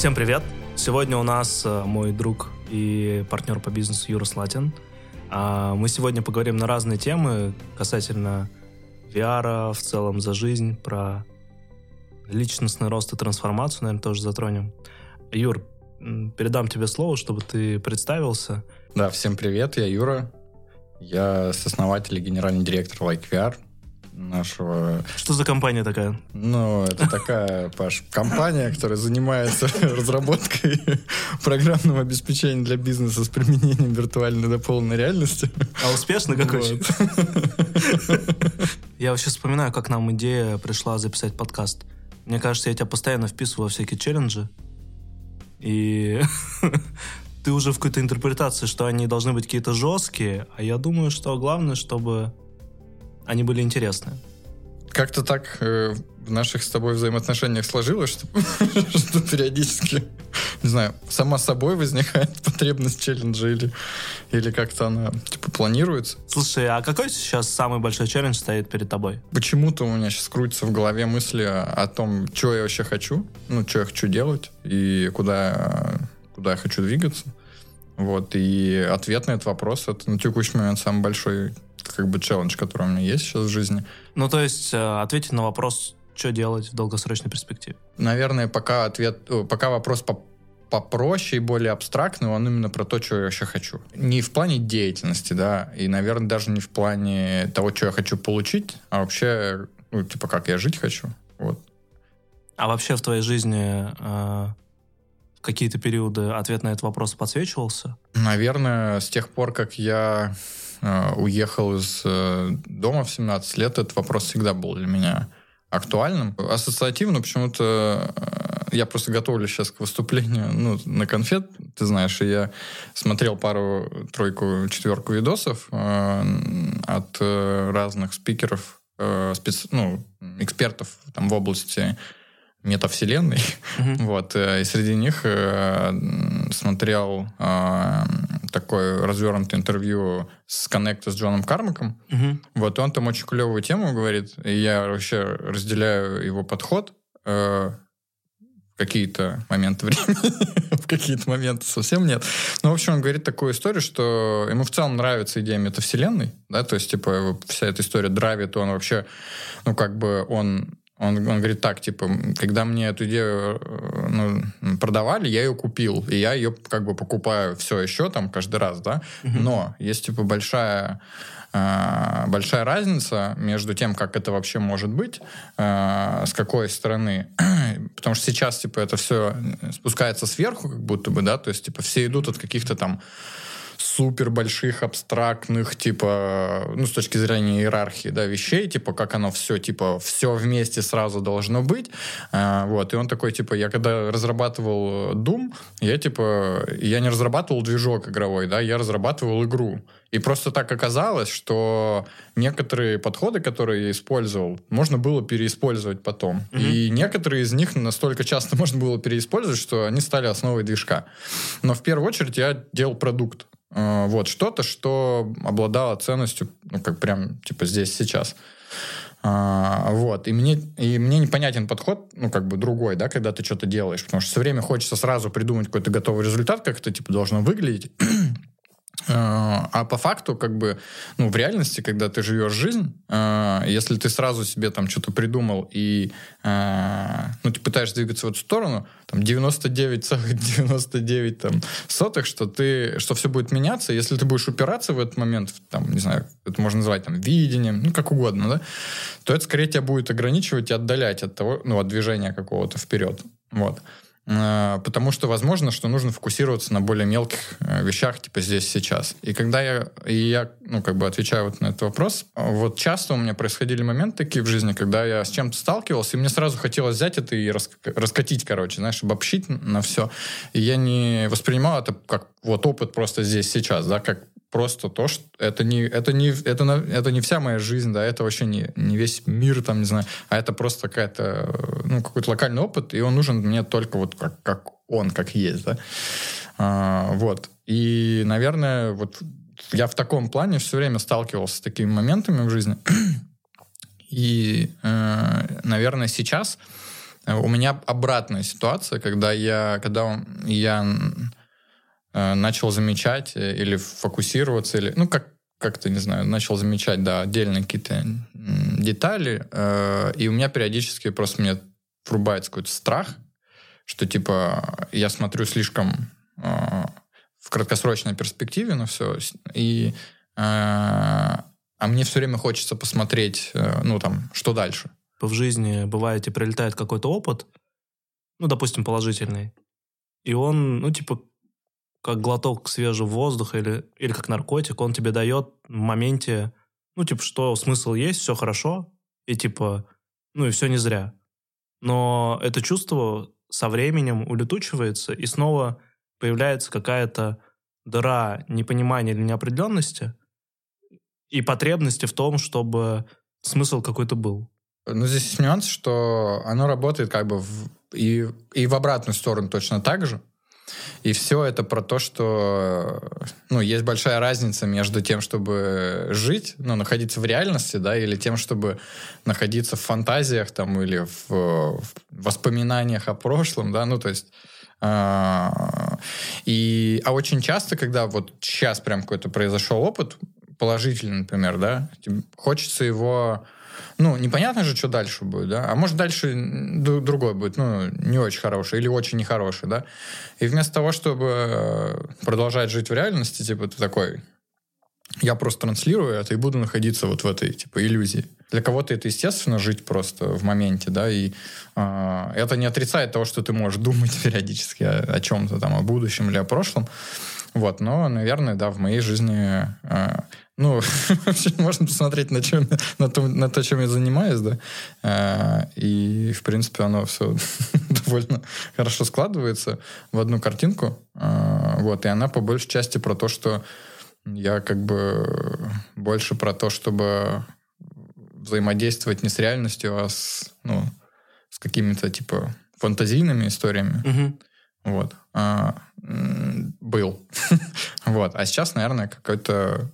Всем привет! Сегодня у нас э, мой друг и партнер по бизнесу Юра Слатин. А, Мы сегодня поговорим на разные темы касательно VR, в целом за жизнь, про личностный рост и трансформацию, наверное, тоже затронем. Юр, передам тебе слово, чтобы ты представился. Да, всем привет, я Юра. Я сооснователь и генеральный директор LikeVR, нашего... Что за компания такая? Ну, это такая, Паш, компания, которая занимается разработкой программного обеспечения для бизнеса с применением виртуальной дополненной реальности. А успешно какой? Вот. Я вообще вспоминаю, как нам идея пришла записать подкаст. Мне кажется, я тебя постоянно вписываю во всякие челленджи. И ты уже в какой-то интерпретации, что они должны быть какие-то жесткие, а я думаю, что главное, чтобы они были интересны. Как-то так э, в наших с тобой взаимоотношениях сложилось, что, что периодически, не знаю, сама собой возникает потребность челленджа или, или как-то она типа планируется. Слушай, а какой сейчас самый большой челлендж стоит перед тобой? Почему-то у меня сейчас крутится в голове мысли о, о том, что я вообще хочу, ну, что я хочу делать и куда, куда я хочу двигаться. Вот, и ответ на этот вопрос, это на текущий момент самый большой как бы челлендж, который у меня есть сейчас в жизни. Ну, то есть э, ответить на вопрос, что делать в долгосрочной перспективе. Наверное, пока ответ, о, пока вопрос по попроще и более абстрактный, он именно про то, что я вообще хочу. Не в плане деятельности, да, и, наверное, даже не в плане того, что я хочу получить, а вообще, ну, типа, как я жить хочу. Вот. А вообще в твоей жизни э, в какие-то периоды ответ на этот вопрос подсвечивался? Наверное, с тех пор, как я э, уехал из э, дома в 17 лет, этот вопрос всегда был для меня актуальным. Ассоциативно почему-то э, я просто готовлюсь сейчас к выступлению ну, на конфет, ты знаешь, и я смотрел пару, тройку, четверку видосов э, от э, разных спикеров, э, спец, ну, экспертов там, в области метавселенной. Мгм. Вот, э, и среди них э, смотрел э, такое развернутое интервью с Коннекта с Джоном Кармаком. Мгм. Вот, он там очень клевую тему говорит, и я вообще разделяю его подход э, в какие-то моменты времени, в какие-то моменты совсем нет. Ну, в общем, он говорит такую историю, что ему в целом нравится идея метавселенной, да, то есть, типа, вся эта история драйвит, он вообще, ну, как бы, он он, он говорит так, типа, когда мне эту идею э, ну, продавали, я ее купил, и я ее как бы покупаю все еще там каждый раз, да, но есть типа большая э, большая разница между тем, как это вообще может быть, э, с какой стороны, потому что сейчас типа это все спускается сверху, как будто бы, да, то есть типа все идут от каких-то там супер больших абстрактных типа ну с точки зрения иерархии да вещей типа как оно все типа все вместе сразу должно быть А, вот и он такой типа я когда разрабатывал Doom я типа я не разрабатывал движок игровой да я разрабатывал игру и просто так оказалось, что некоторые подходы, которые я использовал, можно было переиспользовать потом. Мгм. И некоторые из них настолько часто можно было переиспользовать, что они стали основой движка. Но в первую очередь я делал продукт. Э, Вот, что-то, что обладало ценностью, ну, как прям, типа, здесь, сейчас. А, вот, и мне, и мне непонятен подход, ну, как бы другой, да, когда ты что-то делаешь, потому что все время хочется сразу придумать какой-то готовый результат, как это, типа, должно выглядеть. А а по факту, как бы, ну, в реальности, когда ты живешь жизнь, э, если ты сразу себе там что-то придумал и, э, ну, ты пытаешься двигаться в эту сторону, там 99,99 там сотых, что ты, что все будет меняться, если ты будешь упираться в этот момент, там, не знаю, это можно назвать там видением, ну, как угодно, да, то это скорее тебя будет ограничивать и отдалять от того, ну, от движения какого-то вперед. Вот. Э, Потому что возможно, что нужно фокусироваться на более мелких э, вещах, типа здесь сейчас. И когда я, и я, ну, как бы отвечаю вот на этот вопрос, вот часто у меня происходили моменты такие в жизни, когда я с чем-то сталкивался, и мне сразу хотелось взять это и рас- раскатить, короче, знаешь, обобщить на все. И я не воспринимал это как вот опыт просто здесь сейчас, да, как просто то, что это не, это не, это, это не вся моя жизнь, да, это вообще не, не весь мир, там, не знаю, а это просто какая-то, ну, какой-то локальный опыт, и он нужен мне только вот как, как он, как есть, да. А, вот. И, наверное, вот я в таком плане все время сталкивался с такими моментами в жизни. И, э, наверное, сейчас У меня обратная ситуация, когда я, когда я начал замечать э, или фокусироваться, или, ну, как, как-то, не знаю, начал замечать, да, отдельные какие-то детали, э, и у меня периодически просто мне врубается какой-то страх, что, типа, я смотрю слишком э, в краткосрочной перспективе на все, и э, а мне все время хочется посмотреть, э, ну, там, что дальше. В жизни, бывает, и прилетает какой-то опыт, ну, допустим, положительный, и он, ну, типа, как глоток свежего воздуха или, или как наркотик, он тебе дает в моменте, ну, типа, что смысл есть, все хорошо, и типа, ну, и все не зря. Но это чувство со временем улетучивается, и снова появляется какая-то дыра непонимания или неопределенности, и потребности в том, чтобы смысл какой-то был. Ну, здесь нюанс, что оно работает как бы в, и, и в обратную сторону точно так же. И все это про то, что ну, есть большая разница между тем, чтобы жить, ну, находиться в реальности, да, или тем, чтобы находиться в фантазиях там, или в, в воспоминаниях о прошлом, да, ну, то есть а, и, а очень часто, когда вот сейчас прям какой-то произошел опыт, положительный, например, да, хочется его ну, непонятно же, что дальше будет, да, а может дальше другой будет, ну, не очень хороший или очень нехороший, да, и вместо того, чтобы э, продолжать жить в реальности, типа, ты такой, я просто транслирую это и буду находиться вот в этой, типа, иллюзии. Для кого-то это, естественно, жить просто в моменте, да, и э, это не отрицает того, что ты можешь думать периодически о, о чем-то там, о будущем или о прошлом, вот, но, наверное, да, в моей жизни э, ну, можно посмотреть на, чем, на, то, на то, чем я занимаюсь, да. А, и, в принципе, оно все довольно хорошо складывается в одну картинку. А, вот, и она по большей части про то, что я как бы больше про то, чтобы взаимодействовать не с реальностью, а с, ну, с какими-то, типа, фантазийными историями. Угу. Вот. А, был. вот. А сейчас, наверное, какой-то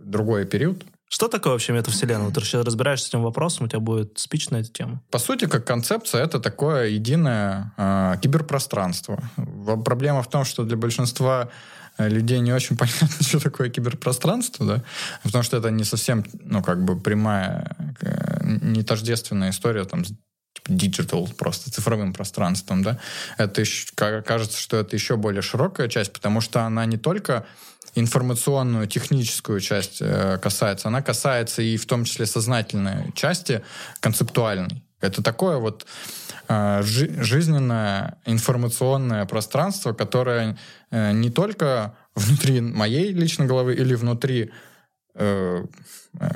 другой период. Что такое вообще метавселенная? Ты сейчас разбираешься с этим вопросом, у тебя будет спич на эту тему. По сути, как концепция, это такое единое э, киберпространство. Проблема в том, что для большинства э, людей не очень понятно, что такое киберпространство, да, потому что это не совсем, ну, как бы прямая, э, не тождественная история там digital, просто цифровым пространством, да. Это еще, кажется, что это еще более широкая часть, потому что она не только информационную, техническую часть э, касается, она касается и в том числе сознательной части, концептуальной. Это такое вот э, жизненное информационное пространство, которое э, не только внутри моей личной головы или внутри э,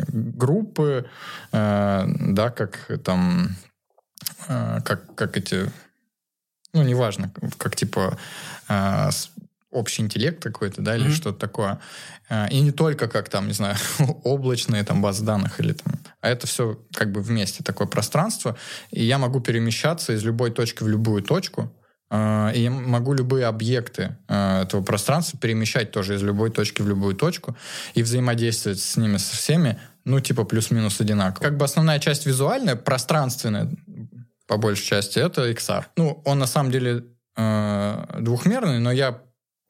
группы, э, да, как там, э, как, как эти, ну, неважно, как типа э, общий интеллект какой-то, да, или mm-hmm. что-то такое. А, и не только как там, не знаю, облачные там базы данных или там, а это все как бы вместе такое пространство, и я могу перемещаться из любой точки в любую точку, а, и я могу любые объекты а, этого пространства перемещать тоже из любой точки в любую точку и взаимодействовать с ними со всеми, ну, типа плюс-минус одинаково. Как бы основная часть визуальная, пространственная, по большей части, это XR. Ну, он на самом деле двухмерный, но я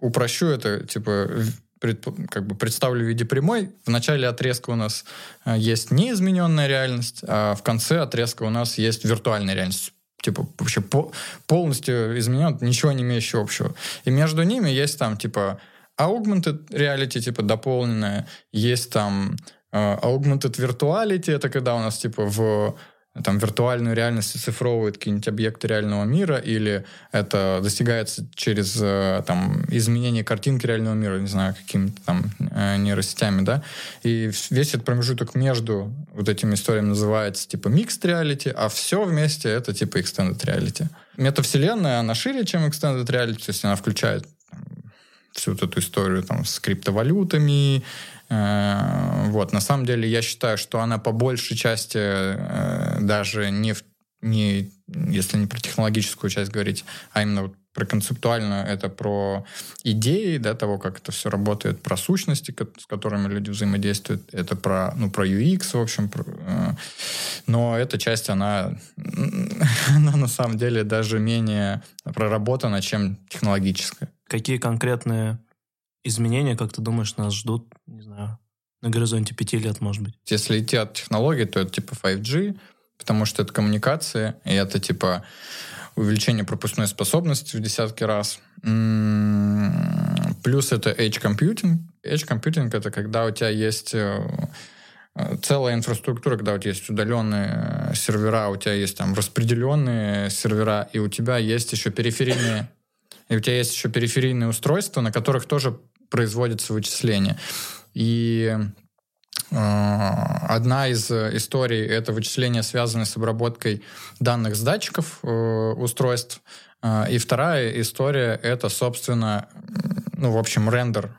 упрощу это, типа, пред, как бы представлю в виде прямой. В начале отрезка у нас э, есть неизмененная реальность, а в конце отрезка у нас есть виртуальная реальность типа вообще по, полностью изменен, ничего не имеющего общего. И между ними есть там типа augmented reality, типа дополненная, есть там uh, augmented virtuality, это когда у нас типа в там виртуальную реальность оцифровывают какие-нибудь объекты реального мира, или это достигается через э, там, изменение картинки реального мира, не знаю, какими-то там э, нейросетями, да, и весь этот промежуток между вот этими историями называется типа mixed reality, а все вместе это типа extended reality. Метавселенная, она шире, чем extended reality, то есть она включает всю вот эту историю там с криптовалютами, Э, вот, на самом деле я считаю, что она по большей части э, даже не, в, не если не про технологическую часть говорить, а именно вот про концептуально, это про идеи, да, того, как это все работает, про сущности, с которыми люди взаимодействуют, это про, ну, про UX, в общем, про, э, Но эта часть, она, она на самом деле даже менее проработана, чем технологическая. Какие конкретные изменения, как ты думаешь, нас ждут, не знаю, на горизонте пяти лет, может быть? Если идти от технологий, то это типа 5G, потому что это коммуникация, и это типа увеличение пропускной способности в десятки раз. Плюс это Edge Computing. Edge Computing — это когда у тебя есть э, целая инфраструктура, когда у тебя есть удаленные сервера, у тебя есть там распределенные сервера, и у тебя есть еще периферийные, и у тебя есть еще периферийные устройства, на которых тоже производятся вычисления. И э, Одна из историй — это вычисления, связанные с обработкой данных с датчиков э, устройств. Э, и вторая история — это, собственно, ну, в общем, рендер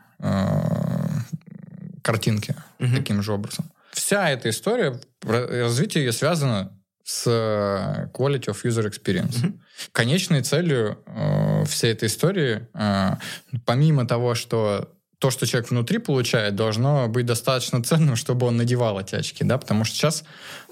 картинки mm-hmm. таким же образом. Вся эта история, развитие ее связано с quality of user experience. Mm-hmm. Конечной целью э, всей этой истории, э, помимо того, что то, что человек внутри получает, должно быть достаточно ценным, чтобы он надевал эти очки, да, потому что сейчас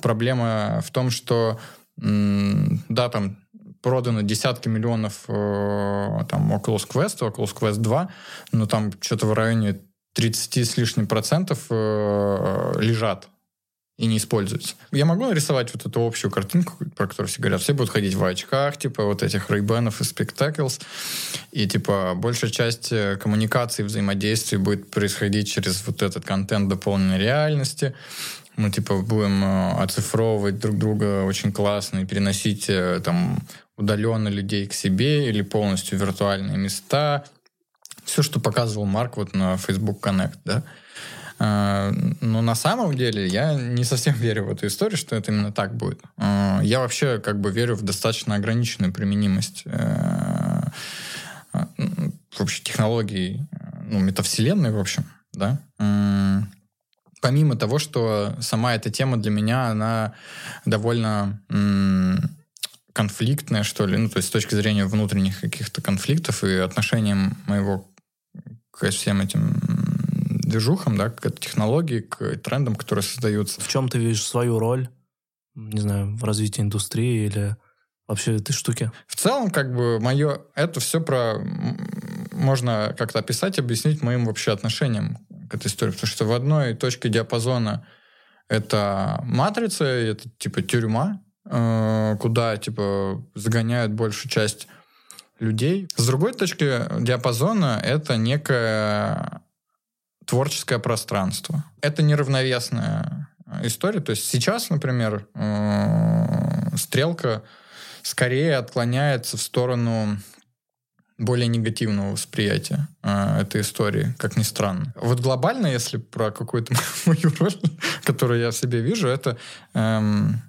проблема в том, что, да, там продано десятки миллионов э, там Oculus Quest, Oculus Quest 2, но там что-то в районе 30 с лишним процентов э, лежат и не используются. Я могу нарисовать вот эту общую картинку, про которую все говорят. Все будут ходить в очках, типа вот этих рейбенов и спектаклс. И типа большая часть э, коммуникации, взаимодействий будет происходить через вот этот контент дополненной реальности. Мы типа будем э, оцифровывать друг друга очень классно и переносить э, там удаленно людей к себе или полностью виртуальные места. Все, что показывал Марк вот на Facebook Connect, да. А, но на самом деле я не совсем верю в эту историю, что это именно так будет. А, я вообще как бы верю в достаточно ограниченную применимость э, вообще технологий, ну, метавселенной, в общем, да. Помимо того, что сама эта тема для меня, она довольно конфликтная, что ли, ну, то есть с точки зрения внутренних каких-то конфликтов и отношением моего к всем этим движухам, да, к технологии, к трендам, которые создаются. В чем ты видишь свою роль, не знаю, в развитии индустрии или вообще этой штуки? В целом, как бы, мое... Это все про... Можно как-то описать, объяснить моим вообще отношением к этой истории. Потому что в одной точке диапазона это матрица, это типа тюрьма, э, куда типа загоняют большую часть людей. С другой точки диапазона это некая творческое пространство. Это неравновесная история. То есть сейчас, например, э, стрелка скорее отклоняется в сторону более негативного восприятия э, этой истории, как ни странно. Вот глобально, если про какую-то мою роль, которую я в себе вижу, это эм,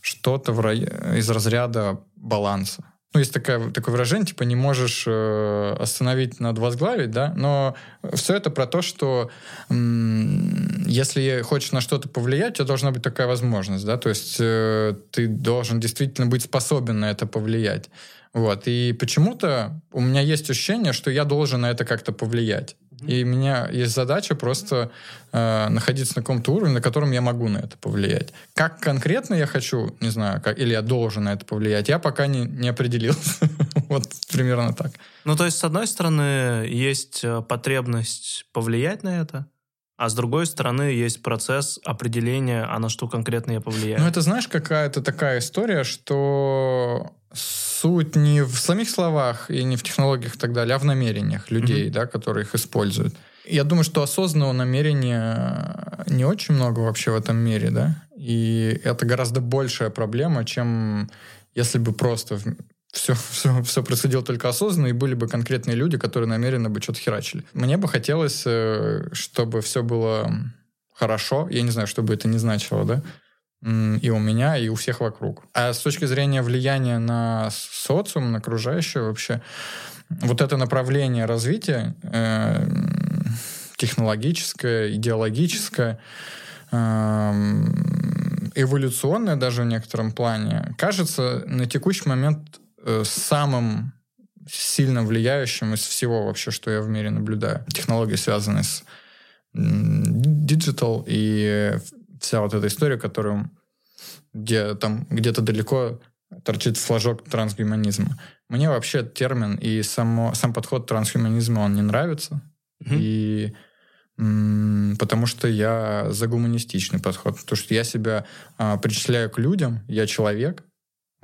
что-то из разряда баланса ну, есть такое, такое выражение, типа, не можешь э, остановить, надо возглавить, да, но все это про то, что м- если хочешь на что-то повлиять, у тебя должна быть такая возможность, да, то есть э, ты должен действительно быть способен на это повлиять. Вот, и почему-то у меня есть ощущение, что я должен на это как-то повлиять. И у меня есть задача просто э, находиться на каком-то уровне, на котором я могу на это повлиять. Как конкретно я хочу, не знаю, как, или я должен на это повлиять, я пока не, не определился. вот примерно так. Ну, то есть, с одной стороны, есть э, потребность повлиять на это, а с другой стороны, есть процесс определения, а на что конкретно я повлияю. Ну, это, знаешь, какая-то такая история, что суть не в самих словах и не в технологиях и так далее, а в намерениях людей, mm-hmm. да, которые их используют. Я думаю, что осознанного намерения не очень много вообще в этом мире, да, и это гораздо большая проблема, чем если бы просто все, все, все происходило только осознанно, и были бы конкретные люди, которые намеренно бы что-то херачили. Мне бы хотелось, э, чтобы все было хорошо, я не знаю, что бы это ни значило, да, и у меня, и у всех вокруг. А с точки зрения влияния на социум, на окружающее вообще, вот это направление развития э, технологическое, идеологическое, э, эволюционное даже в некотором плане, кажется на текущий момент э, самым сильно влияющим из всего вообще, что я в мире наблюдаю. Технологии, связанные с digital и вся вот эта история, которую где там где-то далеко торчит флажок трансгуманизма. Мне вообще термин и само, сам подход трансгуманизма, он не нравится. Mm-hmm. И потому что я за гуманистичный подход. Потому что я себя а, причисляю к людям, я человек,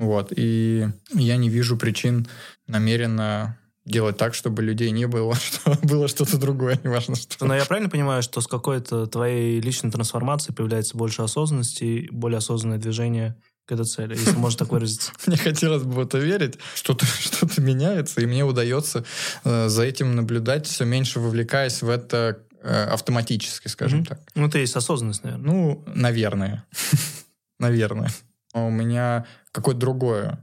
вот, и я не вижу причин намеренно делать так, чтобы людей не было, что было что-то другое, неважно что. Но я правильно понимаю, что с какой-то твоей личной трансформацией появляется больше осознанности более осознанное движение к этой цели, если можно так выразиться. Мне хотелось бы в это верить, что-то что меняется, и мне удается э, за этим наблюдать, все меньше вовлекаясь в это э, автоматически, скажем так. Ну, это есть осознанность, наверное. Ну, наверное. наверное. У меня какое-то другое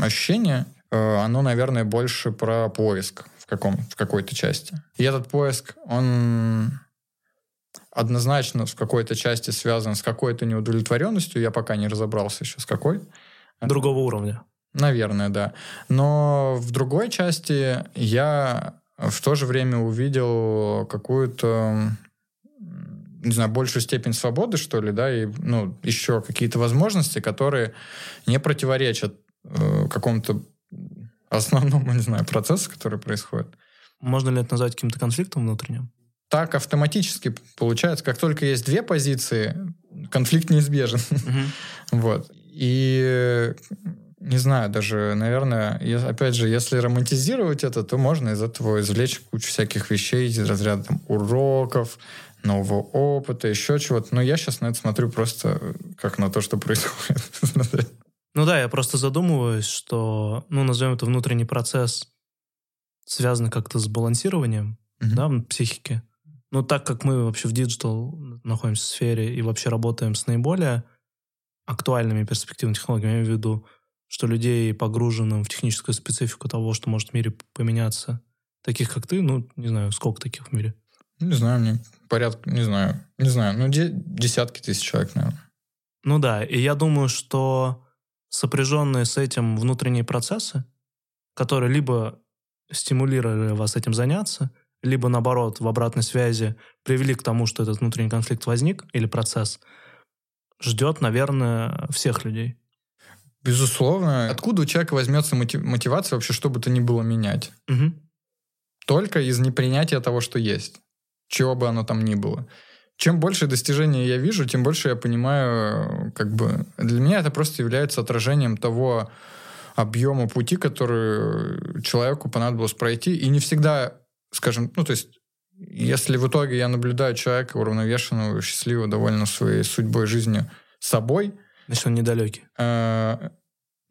ощущение, Э, оно, наверное, больше про поиск в, каком, в какой-то части. И этот поиск, он однозначно в какой-то части связан с какой-то неудовлетворенностью. Я пока не разобрался еще с какой. Другого уровня. Наверное, да. Но в другой части я в то же время увидел какую-то не знаю, большую степень свободы, что ли, да, и, ну, еще какие-то возможности, которые не противоречат э, какому-то основному, не знаю, процессу, который происходит. Можно ли это назвать каким-то конфликтом внутренним? Так автоматически получается, как только есть две позиции, конфликт неизбежен. Угу. Вот. И не знаю, даже, наверное, опять же, если романтизировать это, то можно из этого извлечь кучу всяких вещей из разряда там, уроков, нового опыта, еще чего-то. Но я сейчас на это смотрю просто как на то, что происходит. Ну да, я просто задумываюсь, что, ну, назовем это внутренний процесс, связан как-то с балансированием, mm-hmm. да, в психике. Ну, так как мы вообще в digital находимся в сфере и вообще работаем с наиболее актуальными перспективными технологиями, я имею в виду, что людей, погруженным в техническую специфику того, что может в мире поменяться, таких как ты, ну, не знаю, сколько таких в мире? Не знаю, мне порядка, не знаю, не знаю, ну, де- десятки тысяч человек, наверное. Ну да, и я думаю, что сопряженные с этим внутренние процессы, которые либо стимулировали вас этим заняться, либо, наоборот, в обратной связи привели к тому, что этот внутренний конфликт возник или процесс, ждет, наверное, всех людей. Безусловно. Откуда у человека возьмется мотивация вообще, что бы то ни было менять? Угу. Только из непринятия того, что есть. Чего бы оно там ни было чем больше достижений я вижу, тем больше я понимаю, как бы для меня это просто является отражением того объема пути, который человеку понадобилось пройти. И не всегда, скажем, ну, то есть, если в итоге я наблюдаю человека уравновешенного, счастливого, довольно своей судьбой, жизнью, собой... Значит, он недалекий. Э,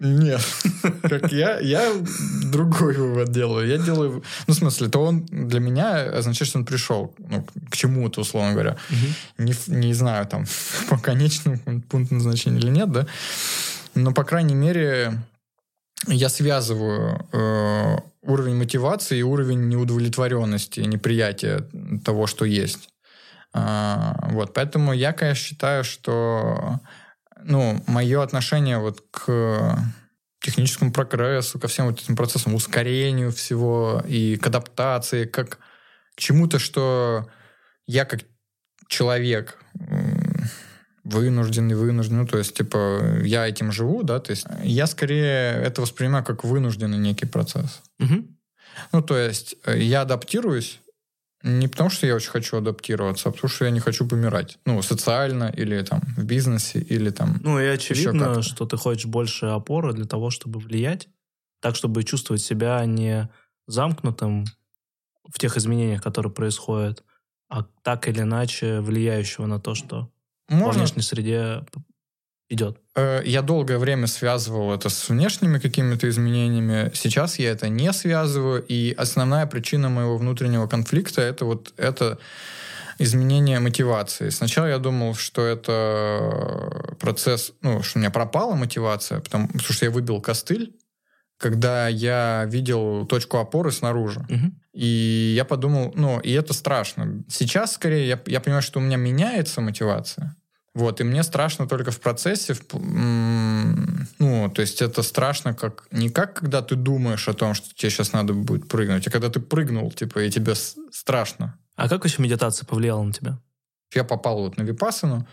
нет. Как я, я другой вывод делаю. Я делаю... Ну, в смысле, то он для меня означает, что он пришел ну, к чему-то, условно говоря. Угу. Не, не знаю, там, по конечному пункту назначения или нет, да. Но, по крайней мере, я связываю э, уровень мотивации и уровень неудовлетворенности, неприятия того, что есть. А, вот, поэтому я, конечно, считаю, что ну, мое отношение вот к техническому прогрессу, ко всем вот этим процессам, ускорению всего и к адаптации, как к чему-то, что я как человек вынужденный, вынужденный, ну, то есть, типа, я этим живу, да, то есть, я скорее это воспринимаю как вынужденный некий процесс. Угу. Ну, то есть, я адаптируюсь, не потому, что я очень хочу адаптироваться, а потому, что я не хочу помирать. Ну, социально или там в бизнесе, или там... Ну, и очевидно, что ты хочешь больше опоры для того, чтобы влиять, так, чтобы чувствовать себя не замкнутым в тех изменениях, которые происходят, а так или иначе влияющего на то, что Можно... во внешней среде идет. Э, я долгое время связывал это с внешними какими-то изменениями. Сейчас я это не связываю. И основная причина моего внутреннего конфликта это вот это изменение мотивации. Сначала я думал, что это процесс, ну, что у меня пропала мотивация, потому, потому что я выбил костыль, когда я видел точку опоры снаружи. Угу. И я подумал, ну, и это страшно. Сейчас, скорее, я, я понимаю, что у меня меняется мотивация. Вот, и мне страшно только в процессе, в, ну, то есть это страшно как не как когда ты думаешь о том, что тебе сейчас надо будет прыгнуть, а когда ты прыгнул, типа, и тебе страшно. А как вообще медитация повлияла на тебя? Я попал вот на Випассану,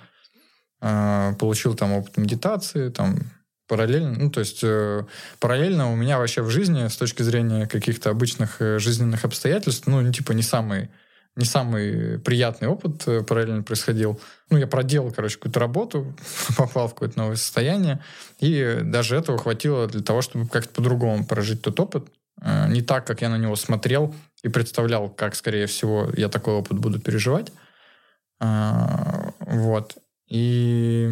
э, получил там опыт медитации, там параллельно, ну, то есть э, параллельно у меня вообще в жизни с точки зрения каких-то обычных э, жизненных обстоятельств, ну, типа не самый не самый приятный опыт э, параллельно происходил. Ну, я проделал, короче, какую-то работу, попал в какое-то новое состояние, и даже этого хватило для того, чтобы как-то по-другому прожить тот опыт. Э, не так, как я на него смотрел и представлял, как, скорее всего, я такой опыт буду переживать. Э, вот. И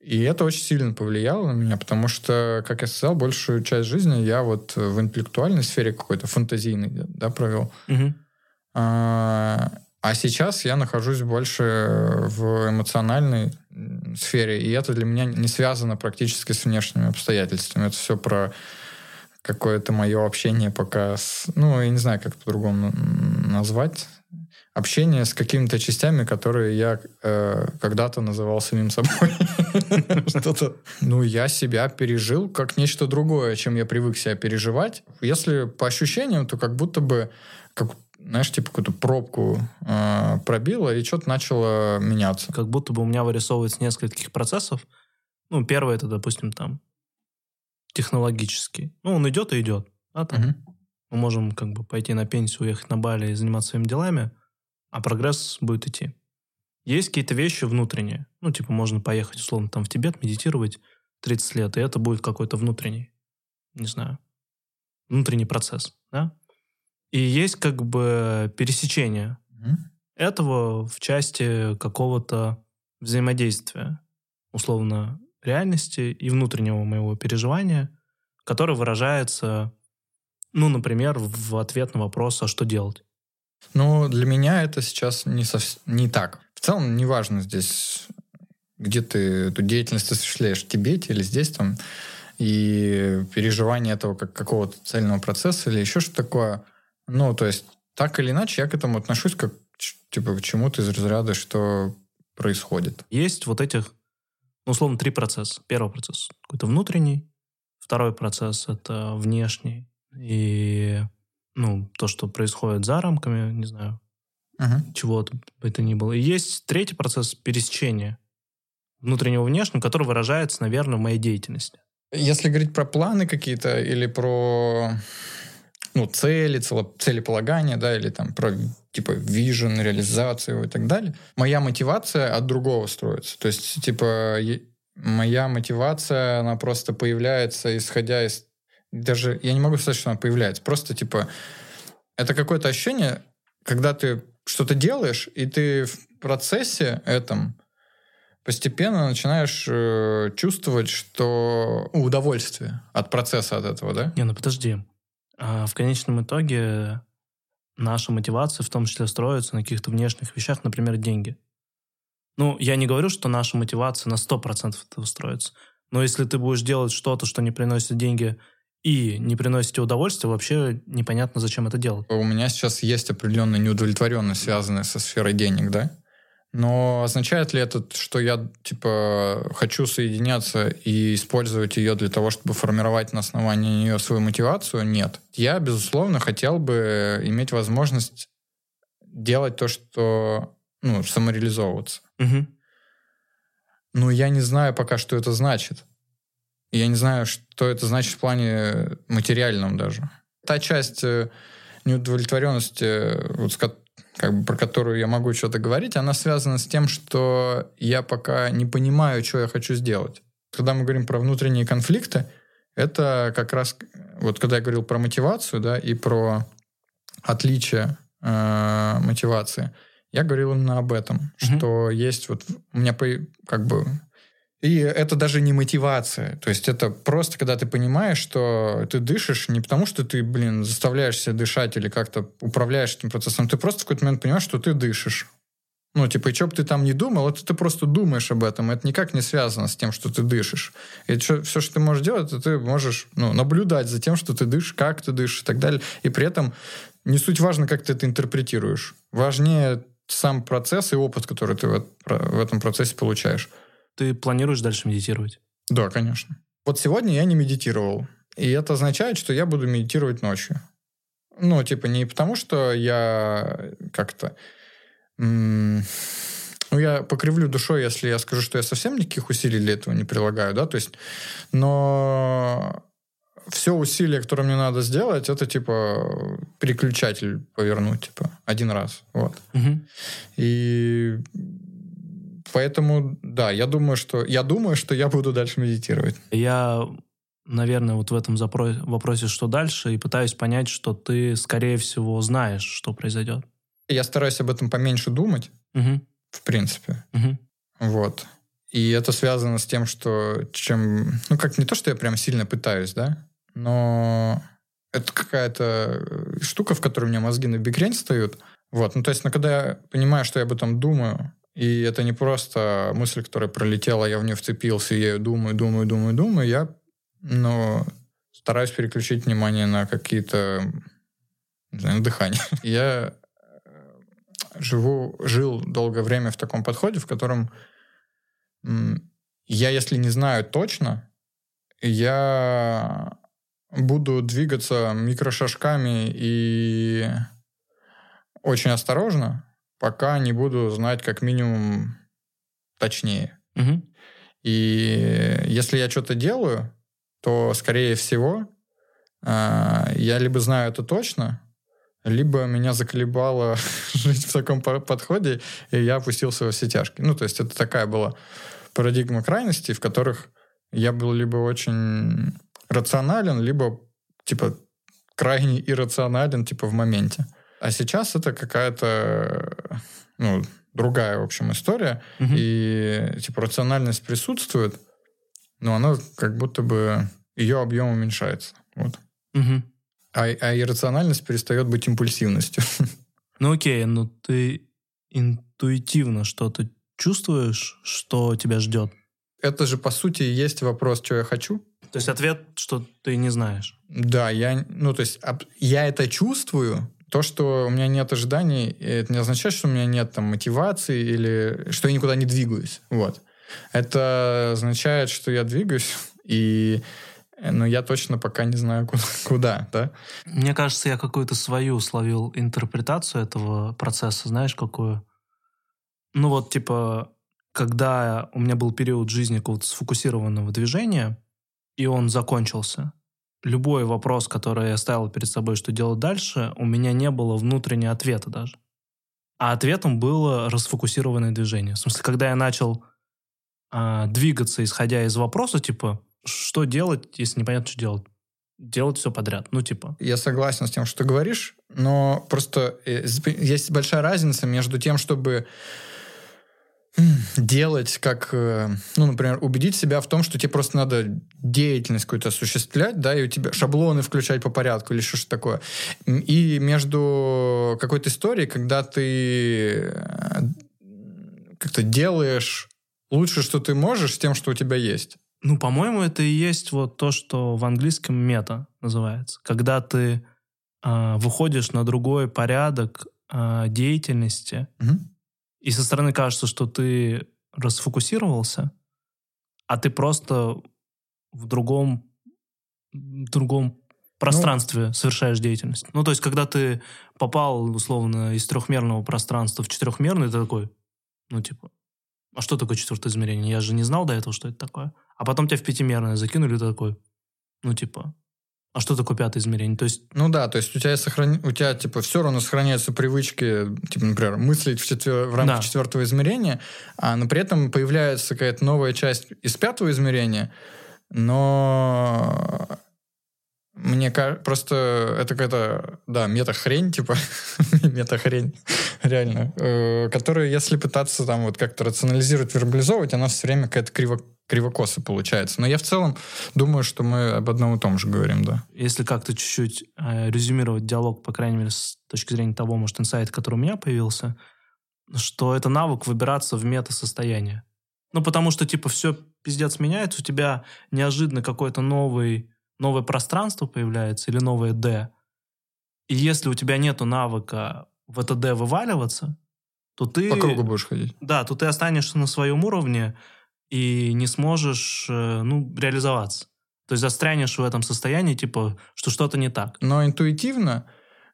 и это очень сильно повлияло на меня, потому что, как я сказал, большую часть жизни я вот в интеллектуальной сфере какой-то фантазийной да, провел. Угу. А, а сейчас я нахожусь больше в эмоциональной сфере, и это для меня не связано практически с внешними обстоятельствами. Это все про какое-то мое общение пока с... Ну, я не знаю, как по-другому назвать общение с какими-то частями, которые я э, когда-то называл самим собой. Что-то. Ну, я себя пережил как нечто другое, чем я привык себя переживать. Если по ощущениям, то как будто бы, знаешь, типа какую-то пробку э, пробило, и что-то начало меняться. Как будто бы у меня вырисовывается нескольких процессов. Ну, первый это, допустим, там, технологический. Ну, он идет и идет. Да, там. Мы можем как бы пойти на пенсию, уехать на Бали и заниматься своими делами – а прогресс будет идти. Есть какие-то вещи внутренние. Ну, типа, можно поехать, условно, там в Тибет, медитировать 30 лет, и это будет какой-то внутренний, не знаю, внутренний процесс, да? И есть как бы пересечение mm-hmm. этого в части какого-то взаимодействия, условно, реальности и внутреннего моего переживания, которое выражается, ну, например, в ответ на вопрос, а что делать? Ну, для меня это сейчас не, совсем, не так. В целом, неважно здесь, где ты эту деятельность осуществляешь, в Тибете или здесь там, и переживание этого как какого-то цельного процесса или еще что-то такое. Ну, то есть, так или иначе, я к этому отношусь как типа к чему-то из разряда, что происходит. Есть вот этих, ну, условно, три процесса. Первый процесс какой-то внутренний, второй процесс — это внешний, и ну, то, что происходит за рамками, не знаю, uh-huh. чего бы это ни было. И есть третий процесс пересечения внутреннего внешнего, который выражается, наверное, в моей деятельности. Если говорить про планы какие-то или про ну, цели, цело, целеполагания, да, или там про типа вижен, реализацию и так далее, моя мотивация от другого строится. То есть, типа, моя мотивация, она просто появляется, исходя из даже я не могу сказать, что она появляется. Просто типа это какое-то ощущение, когда ты что-то делаешь, и ты в процессе этом постепенно начинаешь э, чувствовать, что ну, удовольствие от процесса от этого, да? Не, ну подожди. А в конечном итоге наша мотивация в том числе строится на каких-то внешних вещах, например, деньги. Ну, я не говорю, что наша мотивация на 100% этого строится. Но если ты будешь делать что-то, что не приносит деньги и не приносите удовольствия, вообще непонятно, зачем это делать. У меня сейчас есть определенная неудовлетворенность, связанная со сферой денег, да? Но означает ли это, что я, типа, хочу соединяться и использовать ее для того, чтобы формировать на основании нее свою мотивацию? Нет. Я, безусловно, хотел бы иметь возможность делать то, что, ну, самореализовываться. Угу. Но я не знаю пока, что это значит. Я не знаю, что это значит в плане материальном даже. Та часть э, неудовлетворенности, вот, как бы, про которую я могу что-то говорить, она связана с тем, что я пока не понимаю, что я хочу сделать. Когда мы говорим про внутренние конфликты, это как раз, вот когда я говорил про мотивацию, да, и про отличие э, мотивации, я говорил именно об этом, mm-hmm. что есть вот у меня как бы и это даже не мотивация. То есть это просто, когда ты понимаешь, что ты дышишь не потому, что ты, блин, заставляешь себя дышать или как-то управляешь этим процессом. Ты просто в какой-то момент понимаешь, что ты дышишь. Ну, типа, и что бы ты там не думал, это ты просто думаешь об этом. Это никак не связано с тем, что ты дышишь. И что, все, что ты можешь делать, это ты можешь ну, наблюдать за тем, что ты дышишь, как ты дышишь и так далее. И при этом не суть важно, как ты это интерпретируешь. Важнее сам процесс и опыт, который ты в, в этом процессе получаешь. Ты планируешь дальше медитировать? Да, конечно. Вот сегодня я не медитировал. И это означает, что я буду медитировать ночью. Ну, типа, не потому, что я как-то... М- ну, я покривлю душой, если я скажу, что я совсем никаких усилий для этого не прилагаю, да, то есть, но все усилия, которые мне надо сделать, это типа переключатель повернуть, типа один раз, вот. Мгм. И поэтому, да, я думаю, что я думаю, что я буду дальше медитировать. Я, наверное, вот в этом запро- вопросе, что дальше, и пытаюсь понять, что ты, скорее всего, знаешь, что произойдет. Я стараюсь об этом поменьше думать, Мгм. в принципе, Мгм. вот. И это связано с тем, что чем, ну как не то, что я прям сильно пытаюсь, да, но это какая-то э, штука, в которой у меня мозги на бикрень встают. Вот, ну то есть, ну, когда я понимаю, что я об этом думаю, и это не просто мысль, которая пролетела, я в нее вцепился, я ее думаю, думаю, думаю, думаю, я, ну, стараюсь переключить внимание на какие-то, не знаю, на дыхание. Я э, живу, жил долгое время в таком подходе, в котором я, если не знаю точно, я буду двигаться микрошажками и очень осторожно, пока не буду знать как минимум точнее. Мгм. И если я что-то делаю, то, скорее всего, а, я либо знаю это точно, либо меня заколебало жить в таком по- подходе, и я опустился во все тяжкие. Ну, то есть это такая была парадигма крайностей, в которых я был либо очень рационален, либо, типа, крайне иррационален, типа, в моменте. А сейчас это какая-то, ну, другая, в общем, история. Мгм. И, типа, рациональность присутствует, но она как будто бы... Ее объем уменьшается. Вот. Мгм. А, а иррациональность перестает быть импульсивностью. Ну окей, ну ты интуитивно что-то чувствуешь, что тебя ждет? Это же, по сути, и есть вопрос, что я хочу. То есть ответ, что ты не знаешь. Да, я, ну, то есть, я это чувствую. То, что у меня нет ожиданий, это не означает, что у меня нет там мотивации или что я никуда не двигаюсь. Вот. Это означает, что я двигаюсь, и но я точно пока не знаю, куда, куда да? Мне кажется, я какую-то свою словил интерпретацию этого процесса, знаешь, какую? Ну вот, типа, когда у меня был период жизни какого-то сфокусированного движения, и он закончился, любой вопрос, который я ставил перед собой, что делать дальше, у меня не было внутреннего ответа даже. А ответом было расфокусированное движение. В смысле, когда я начал а, двигаться, исходя из вопроса, типа, что делать, если непонятно, что делать? Делать все подряд. Ну, типа, Я согласен с тем, что ты говоришь, но просто э, есть большая разница между тем, чтобы делать, как, э, ну, например, убедить себя в том, что тебе просто надо деятельность какую-то осуществлять, да, и у тебя шаблоны включать по порядку или что-то такое. И между какой-то историей, когда ты э, как-то делаешь лучше, что ты можешь, с тем, что у тебя есть. Ну, по-моему, это и есть вот то, что в английском мета называется. Когда ты а, выходишь на другой порядок а, деятельности, Мгм. И со стороны кажется, что ты расфокусировался, а ты просто в другом, в другом пространстве совершаешь деятельность. Ну, то есть, когда ты попал, условно, из трехмерного пространства в четырехмерный, ты такой, ну, типа, а что такое четвертое измерение? Я же не знал до этого, что это такое. А потом тебя в пятимерное закинули, ты такой, ну, типа, а что такое пятое измерение? То есть, Ну да, то есть у тебя, сохрани... у тебя типа все равно сохраняются привычки, типа, например, мыслить в, четвер... в рамках Да. четвертого измерения, а но при этом появляется какая-то новая часть из пятого измерения, но мне кажется, просто это какая-то, да, мета-хрень, типа, мета-хрень, реально, э, которую, если пытаться там вот как-то рационализировать, вербализовывать, она все время какая-то криво кривокоса получается. Но я в целом думаю, что мы об одном и том же говорим, да. если как-то чуть-чуть э, резюмировать диалог, по крайней мере, с точки зрения того, может, инсайт, который у меня появился, что это навык выбираться в мета-состояние. Ну, потому что, типа, все пиздец меняется, у тебя неожиданно какой-то новый, новое пространство появляется или новое D. И если у тебя нету навыка в это D вываливаться, то ты... По кругу будешь ходить. Да, то ты останешься на своем уровне и не сможешь, э, ну, реализоваться. То есть застрянешь в этом состоянии, типа, что что-то не так. Но интуитивно,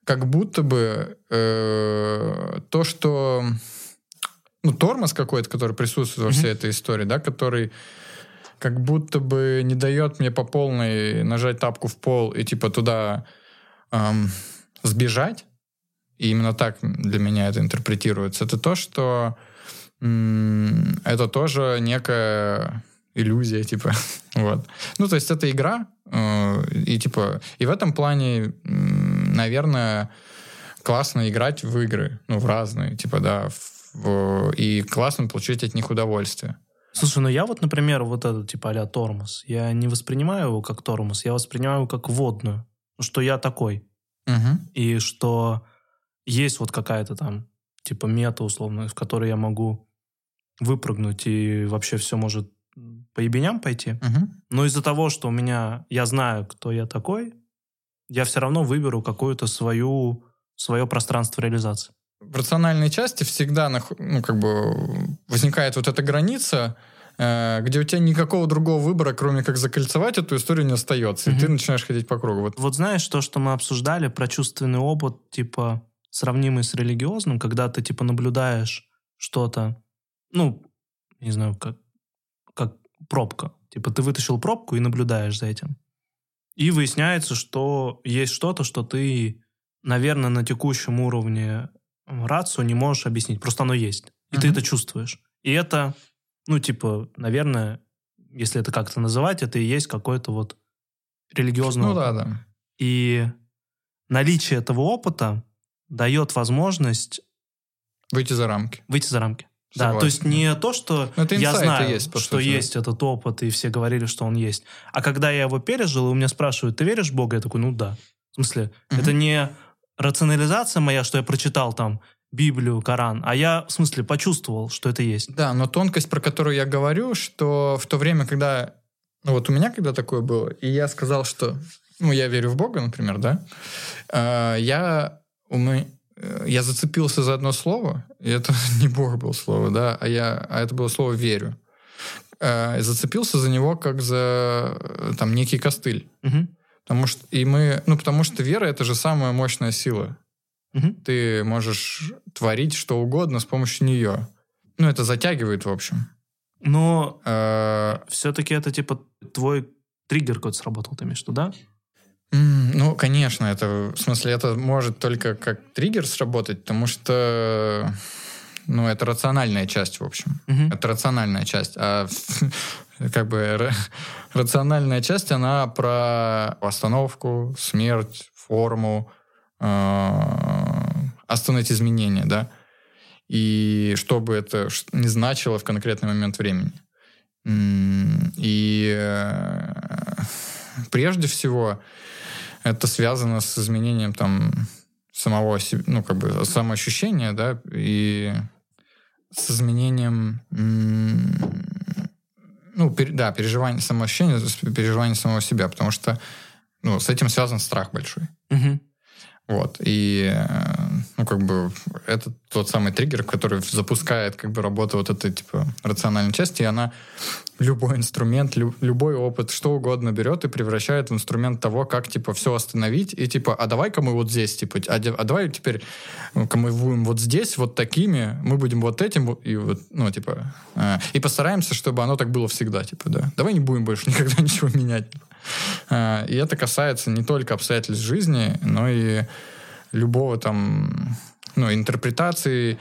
как будто бы э, то, что ну, тормоз какой-то, который присутствует во всей этой истории, да, который как будто бы не дает мне по полной нажать тапку в пол и типа туда эм, сбежать. И именно так для меня это интерпретируется. Это то, что м- это тоже некая иллюзия, типа, вот. Ну, то есть это игра, э, и типа, и в этом плане, наверное, классно играть в игры, ну, в разные, типа, да, в, и классно получить от них удовольствие. Слушай, ну я вот, например, вот этот типа а тормоз, я не воспринимаю его как тормоз, я воспринимаю его как водную, что я такой. Угу. И что есть вот какая-то там типа мета условно, в которой я могу выпрыгнуть и вообще все может по ебеням пойти. Угу. Но из-за того, что у меня, я знаю, кто я такой, я все равно выберу какую-то свою, свое пространство реализации в рациональной части всегда ну, как бы возникает вот эта граница, э, где у тебя никакого другого выбора, кроме как закольцевать эту историю, не остается. Mm-hmm. И ты начинаешь ходить по кругу. Вот. вот знаешь, то, что мы обсуждали про чувственный опыт, типа, сравнимый с религиозным, когда ты, типа, наблюдаешь что-то, ну, не знаю, как, как пробка. Типа, ты вытащил пробку и наблюдаешь за этим. И выясняется, что есть что-то, что ты, наверное, на текущем уровне рацию не можешь объяснить, просто оно есть. И mm-hmm. ты это чувствуешь. И это, ну, типа, наверное, если это как-то называть, это и есть какой-то вот религиозный ну, опыт. да, да. И наличие этого опыта дает возможность... Выйти за рамки. Выйти за рамки. Согласен. Да, то есть не то, что ну, я знаю, есть, что сути. есть этот опыт, и все говорили, что он есть. А когда я его пережил, и у меня спрашивают, ты веришь в Бога? Я такой, ну да. В смысле, угу. это не рационализация моя, что я прочитал там Библию, Коран, а я, в смысле, почувствовал, что это есть. Да, но тонкость, про которую я говорю, что в то время, когда... Ну вот у меня когда такое было, и я сказал, что... Ну, я верю в Бога, например, да? Э, я... Меня, э, я зацепился за одно слово, и это не Бог был слово, да, а, я, а это было слово «верю». Э, зацепился за него как за э, там некий костыль. Угу. Потому что, и мы, ну, потому что вера — это же самая мощная сила. Угу. Ты можешь творить что угодно с помощью нее. Ну, это затягивает, в общем. Но э, все-таки это, типа, твой триггер какой-то сработал, ты имеешь в виду, да? Ну, конечно, это, в смысле, это может только как триггер сработать, потому что, ну, это рациональная часть, в общем. Угу. Это рациональная часть. А как бы рациональная часть, она про остановку, смерть, форму, э, остановить изменения, да, и что бы это не значило в конкретный момент времени. И э, прежде всего это связано с изменением там самого себе, ну, как бы самоощущения, да, и с изменением ну, пер, да, переживание самоощущения, переживание самого себя, потому что ну, с этим связан страх большой. Угу. Вот. И, э, ну, как бы, это тот самый триггер, который запускает, как бы, работу вот этой, типа, рациональной части, и она любой инструмент, лю- любой опыт, что угодно берет и превращает в инструмент того, как, типа, все остановить, и, типа, а давай-ка мы вот здесь, типа, а, а давай теперь ну, мы будем вот здесь, вот такими, мы будем вот этим, и вот, ну, типа, э, и постараемся, чтобы оно так было всегда, типа, да. Давай не будем больше никогда ничего менять. Э, и это касается не только обстоятельств жизни, но и любого там, ну, интерпретации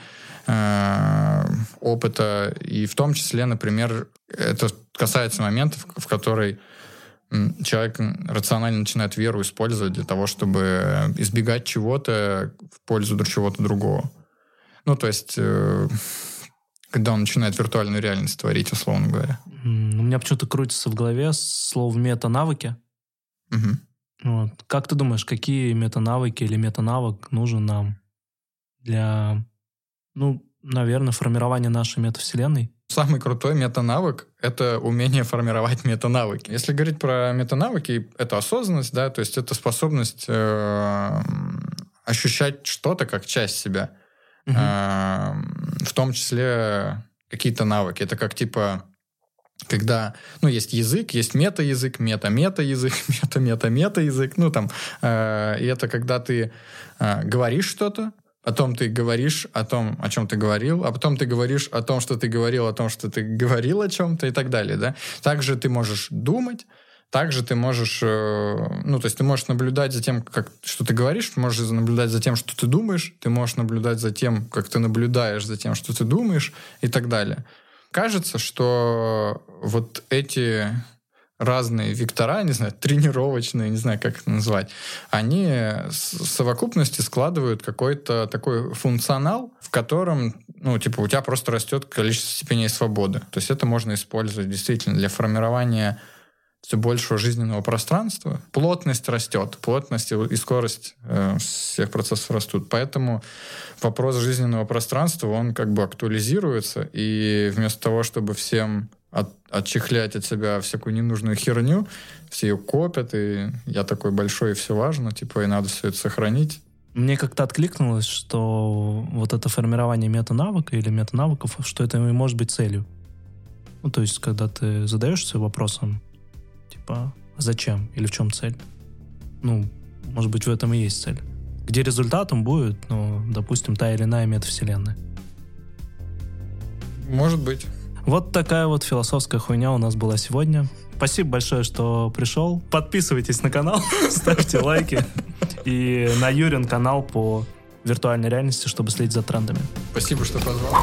э, опыта, и в том числе, например, это касается моментов, в которой человек рационально начинает веру использовать для того, чтобы избегать чего-то в пользу чего-то другого. Ну, то есть, э, когда он начинает виртуальную реальность творить, условно говоря. У меня почему-то крутится в голове слово мета-навыки. Угу. Вот. Как ты думаешь, какие мета-навыки или мета-навык нужен нам для, ну, наверное, формирования нашей метавселенной? Самый крутой мета-навык — это умение формировать мета-навыки. Если говорить про мета-навыки, это осознанность, да, то есть это способность э, ощущать что-то как часть себя. Угу. Э, в том числе какие-то навыки. Это как типа когда, ну, есть язык, есть мета-язык, мета-мета-язык, мета-мета-мета-язык, ну, там, э, и это когда ты э, говоришь что-то, потом ты говоришь о том, о чем ты говорил, а потом ты говоришь о том, что ты говорил, о том, что ты говорил о чем-то и так далее, да. Также ты можешь думать, также ты можешь, э, ну, то есть ты можешь наблюдать за тем, как, что ты говоришь, можешь наблюдать за тем, что ты думаешь, ты можешь наблюдать за тем, как ты наблюдаешь за тем, что ты думаешь и так далее. Кажется, что вот эти разные вектора, не знаю, тренировочные, не знаю, как это назвать, они в совокупности складывают какой-то такой функционал, в котором, ну, типа, у тебя просто растет количество степеней свободы. То есть это можно использовать действительно для формирования все большего жизненного пространства. Плотность растет, плотность и скорость э, всех процессов растут. Поэтому вопрос жизненного пространства, он как бы актуализируется, и вместо того, чтобы всем от, отчехлять от себя всякую ненужную херню, все ее копят, и я такой большой, и все важно, типа, и надо все это сохранить. Мне как-то откликнулось, что вот это формирование мета-навыка или мета-навыков, что это и может быть целью. Ну, то есть, когда ты задаешься вопросом, типа, «А зачем или в чем цель? Ну, может быть, в этом и есть цель. Где результатом будет, ну, допустим, та или иная метавселенная. Может быть. Вот такая вот философская хуйня у нас была сегодня. Спасибо большое, что пришел. Подписывайтесь на канал, ставьте лайки. И на Юрин канал по виртуальной реальности, чтобы следить за трендами. Спасибо, что позвал.